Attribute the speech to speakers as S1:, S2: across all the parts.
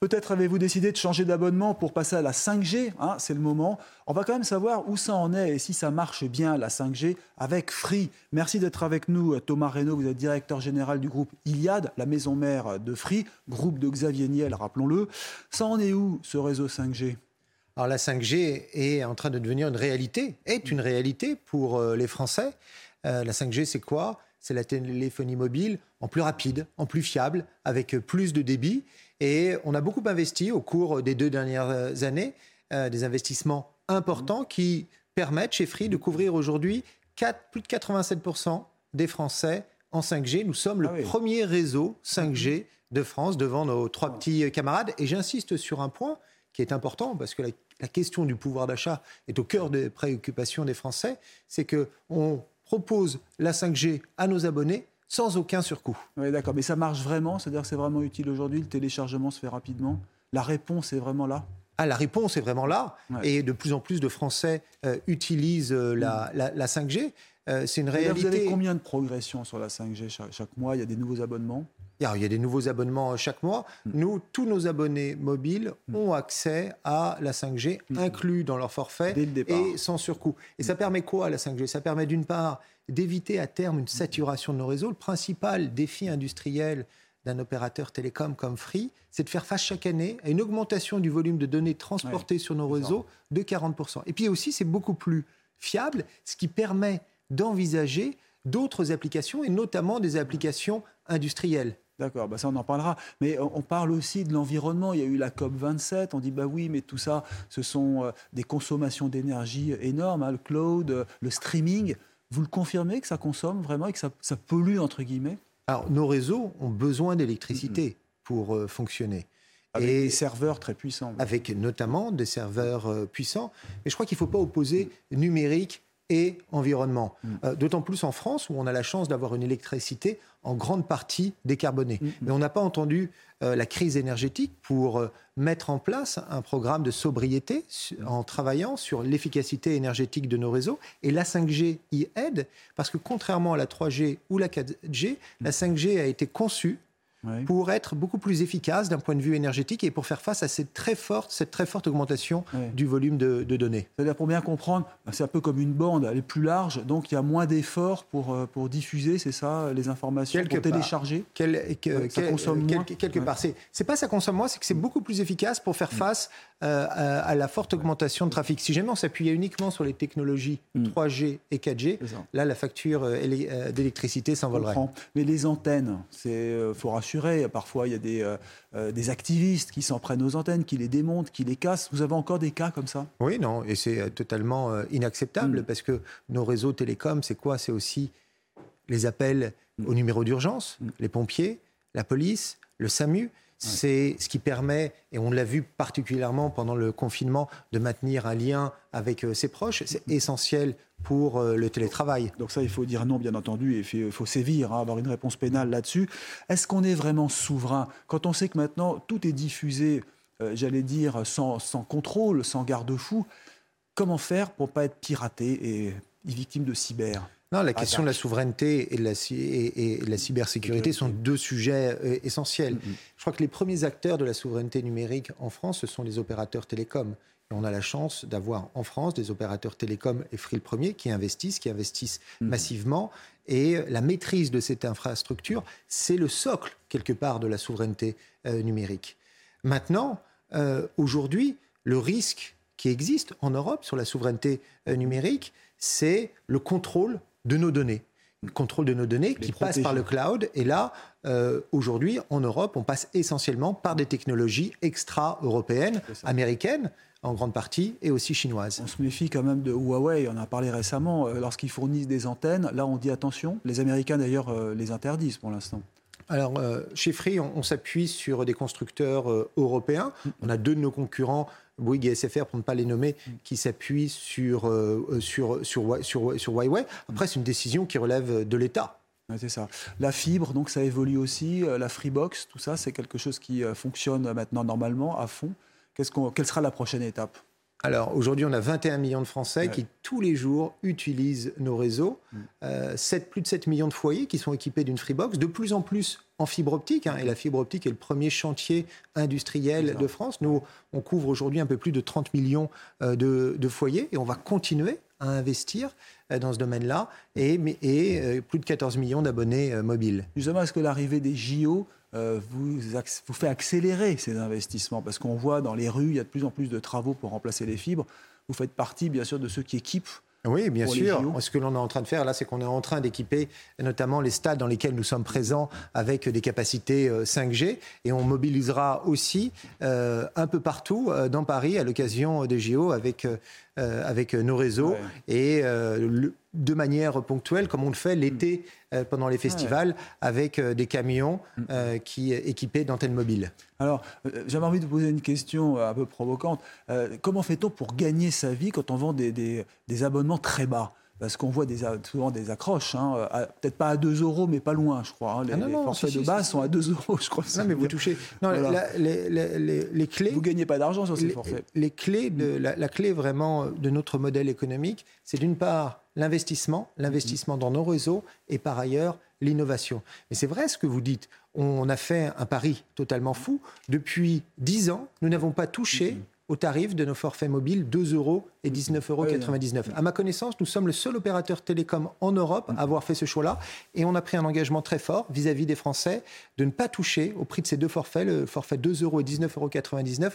S1: Peut-être avez-vous décidé de changer d'abonnement pour passer à la 5G, hein, c'est le moment. On va quand même savoir où ça en est et si ça marche bien la 5G avec Free. Merci d'être avec nous Thomas Reynaud, vous êtes directeur général du groupe Iliad, la maison mère de Free, groupe de Xavier Niel, rappelons-le. Ça en est où ce réseau 5G
S2: alors la 5G est en train de devenir une réalité, est une réalité pour euh, les Français. Euh, la 5G, c'est quoi? C'est la téléphonie mobile en plus rapide, en plus fiable, avec plus de débit. Et on a beaucoup investi au cours des deux dernières années, euh, des investissements importants qui permettent chez Free de couvrir aujourd'hui plus de 87% des Français en 5G. Nous sommes le ah premier réseau 5G de France devant nos trois petits camarades. Et j'insiste sur un point qui est important parce que la, question du pouvoir d'achat est au cœur des préoccupations des Français. C'est que on propose la 5G à nos abonnés sans aucun surcoût.
S1: Oui, d'accord. Mais ça marche vraiment C'est-à-dire que c'est vraiment utile aujourd'hui Le téléchargement se fait rapidement La réponse est vraiment là
S2: ah, la réponse est vraiment là. Et de plus en plus de Français euh, utilisent euh, la, 5G. Euh, c'est une réalité.
S1: Vous avez combien de progression sur la 5G chaque, mois? Il y a des nouveaux abonnements?
S2: Il y a des nouveaux abonnements chaque mois. Hmm. Nous, tous nos abonnés mobiles hmm. ont accès à la 5G hmm. inclus dans leur forfait et sans surcoût. Et ça permet quoi la 5G Ça permet d'une part d'éviter à terme une saturation de nos réseaux. Le principal défi industriel d'un opérateur télécom comme Free, c'est de faire face chaque année à une augmentation du volume de données transportées sur nos réseaux de 40%. Et puis aussi, c'est beaucoup plus fiable, ce qui permet d'envisager d'autres applications, et notamment des applications industrielles.
S1: D'accord, bah ça on en parlera. Mais on parle aussi de l'environnement. Il y a eu la COP 27. On dit bah oui, mais tout ça, ce sont euh, des consommations d'énergie énormes, hein, le cloud, euh, le streaming. Vous le confirmez que ça consomme vraiment et que ça, pollue, entre guillemets?
S2: Alors, nos réseaux ont besoin d'électricité pour euh, fonctionner.
S1: Avec et des serveurs très puissants.
S2: Avec notamment des serveurs euh, puissants. Mais je crois qu'il ne faut pas opposer numérique et environnement. Mm. Euh, d'autant plus en France où on a la chance d'avoir une électricité en grande partie décarbonée. Mm, mm. Mais on n'a pas entendu euh, la crise énergétique pour euh, mettre en place un programme de sobriété en travaillant sur l'efficacité énergétique de nos réseaux. Et la 5G y aide parce que contrairement à la 3G ou la 4G, la 5G a été conçue pour être beaucoup plus efficace d'un point de vue énergétique et pour faire face à cette très forte, cette très forte augmentation du volume de, données.
S1: C'est-à-dire, pour bien comprendre, c'est un peu comme une bande, elle est plus large, donc il y a moins d'efforts pour, euh, pour diffuser, c'est ça, les informations,
S2: quelque
S1: pour télécharger
S2: Ça consomme moins Quelque part. C'est pas ça consomme moins, c'est que c'est beaucoup plus efficace pour faire mm. face euh, à, la forte augmentation de trafic. Si jamais on s'appuyait uniquement sur les technologies 3G mm. et 4G, là, la facture euh, d'électricité s'envolerait.
S1: Mais les antennes, il faut rassurer Parfois, il y a des, euh, euh, des activistes qui s'en prennent aux antennes, qui les démontent, qui les cassent. Vous avez encore des cas comme ça?
S2: Oui, non, et c'est euh, totalement inacceptable mm. parce que nos réseaux télécoms, c'est quoi? C'est aussi les appels au numéro d'urgence, mm. les pompiers, la police, le SAMU. C'est ce qui permet, et on l'a vu particulièrement pendant le confinement, de maintenir un lien avec ses proches. C'est essentiel pour euh, le télétravail.
S1: Donc ça, il faut dire non, bien entendu, et il faut sévir, hein, avoir une réponse pénale là-dessus. Est-ce qu'on est vraiment souverain? Quand on sait que maintenant tout est diffusé, euh, j'allais dire, sans, contrôle, sans garde-fou Comment faire pour ne pas être piraté et victime de cyber?
S2: Non, la question de la souveraineté et de la, et, la cybersécurité sont deux sujets euh, essentiels. Mm-hmm. Je crois que les premiers acteurs de la souveraineté numérique en France, ce sont les opérateurs télécoms on a la chance d'avoir en France des opérateurs télécoms et Free le premier qui investissent, qui investissent mhm. massivement. Et la maîtrise de cette infrastructure, c'est le socle, quelque part, de la souveraineté euh, numérique. Maintenant, euh, aujourd'hui, le risque qui existe en Europe sur la souveraineté euh, numérique, c'est le contrôle de nos données. Le contrôle de nos données qui passe par le cloud. Et là, aujourd'hui, en Europe, on passe essentiellement par des technologies extra-européennes, américaines, en grande partie, et aussi chinoise.
S1: On se méfie quand même de Huawei, on en a parlé récemment, euh, lorsqu'ils fournissent des antennes, là on dit attention, les Américains d'ailleurs euh, les interdisent pour l'instant.
S2: alors, chez Free, on, s'appuie sur des constructeurs européens. Mm. On a deux de nos concurrents, Bouygues et SFR, pour ne pas les nommer, mm. qui s'appuient sur, sur, sur, sur, sur Huawei. Après, c'est une décision qui relève de l'État.
S1: c'est ça. La fibre, donc ça évolue aussi. La Freebox, tout ça, c'est quelque chose qui fonctionne maintenant normalement à fond. quelle sera la prochaine étape?
S2: Alors aujourd'hui, on a 21 millions de Français qui tous les jours utilisent nos réseaux. 7, mm. euh, plus de 7 millions de foyers qui sont équipés d'une Freebox, de plus en plus en fibre optique. Hein, et la fibre optique est le premier chantier industriel de France. Nous, on couvre aujourd'hui un peu plus de 30 millions euh, de, foyers et on va continuer à investir euh, dans ce domaine-là et, et plus de 14 millions d'abonnés mobiles.
S1: Justement, est-ce que l'arrivée des JO euh, vous, vous fait accélérer ces investissements? Parce qu'on voit dans les rues, il y a de plus en plus de travaux pour remplacer les fibres. Vous faites partie, bien sûr, de ceux qui équipent
S2: oui, bien sûr. Ce que l'on est en train de faire là, c'est qu'on est en train d'équiper notamment les stades dans lesquels nous sommes présents avec des capacités 5G euh, et on mobilisera aussi euh, un peu partout dans Paris à l'occasion des JO avec euh, avec nos réseaux et euh, de manière ponctuelle, comme on le fait l'été euh, pendant les festivals, avec des camions mm. qui équipés d'antennes mobiles.
S1: Alors, j'avais envie de vous poser une question un peu provocante. comment fait-on pour gagner sa vie quand on vend des abonnements très bas? Parce qu'on voit des, souvent des accroches, hein, peut-être pas à 2 euros, mais pas loin, je crois. Hein. Les, ah forfaits de base sont à 2 euros, je crois.
S2: Non, mais vous touchez. Non, les, les, clés.
S1: Vous gagnez pas d'argent sur ces forfaits.
S2: Les clés, de, la, clé vraiment de notre modèle économique, c'est d'une part l'investissement, l'investissement dans nos réseaux, et par ailleurs l'innovation. Mais c'est vrai ce que vous dites. On a fait un pari totalement fou. Depuis 10 ans, nous n'avons pas touché au tarif de nos forfaits mobiles 2 euros et 19,99 euros. À ma connaissance, nous sommes le seul opérateur télécom en Europe à avoir fait ce choix-là et on a pris un engagement très fort vis-à-vis des Français de ne pas toucher au prix de ces deux forfaits, le forfait 2 euros et 19,99 euros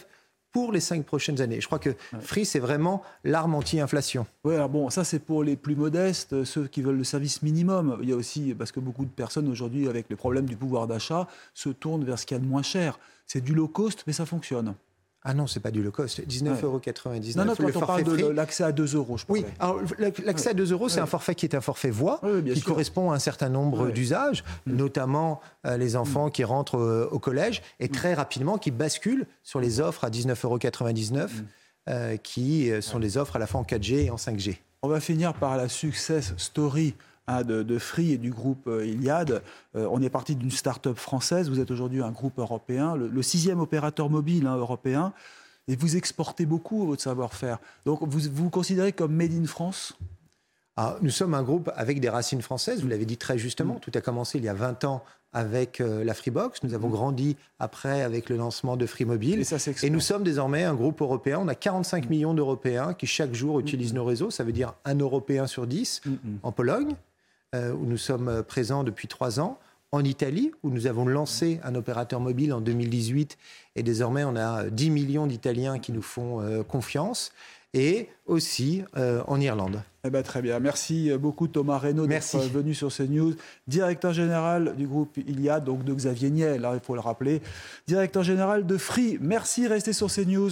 S2: pour les cinq prochaines années. Je crois que Free, c'est vraiment l'arme anti-inflation.
S1: Oui, alors bon, ça c'est pour les plus modestes, ceux qui veulent le service minimum. Il y a aussi, parce que beaucoup de personnes aujourd'hui, avec le problème du pouvoir d'achat, se tournent vers ce qu'il y a de moins cher. C'est du low cost, mais ça fonctionne.
S2: Ah non, c'est pas du low cost. 19,99 euros.
S1: Non, non, quand on parle de l'accès à 2 euros, je
S2: pense. Oui, l'accès à 2 euros, c'est un forfait qui est un forfait voix, qui correspond à un certain nombre d'usages, mm. notamment euh, les enfants qui rentrent euh, au collège, et mm. très rapidement qui basculent sur les offres à 19,99 euros, mm. euh, qui sont des offres à la fois en 4G et en 5G.
S1: On va finir par la success story Hein, de, Free et du groupe euh, Iliad. Euh, on est parti d'une start-up française, vous êtes aujourd'hui un groupe européen, le, sixième opérateur mobile hein, européen, et vous exportez beaucoup votre savoir-faire. Donc vous vous considérez comme Made in France?
S2: Ah, nous sommes un groupe avec des racines françaises, vous l'avez dit très justement. Mm. Tout a commencé il y a 20 ans avec euh, la Freebox. Nous avons mm. grandi après avec le lancement de Free Mobile. Et, et, nous sommes désormais un groupe européen. On a 45 mm. millions d'Européens qui chaque jour utilisent nos réseaux. Ça veut dire un Européen sur 10 en Pologne, où nous sommes présents depuis trois ans, en Italie, où nous avons lancé un opérateur mobile en 2018, et désormais on a 10 millions d'Italiens qui nous font euh, confiance, et aussi euh, en Irlande.
S1: Eh ben, très bien. Merci beaucoup Thomas Reynaud d'être venu sur CNews. Directeur général du groupe Iliad, donc de Xavier Niel, là, il faut le rappeler. Directeur général de Free. Merci, restez sur CNews.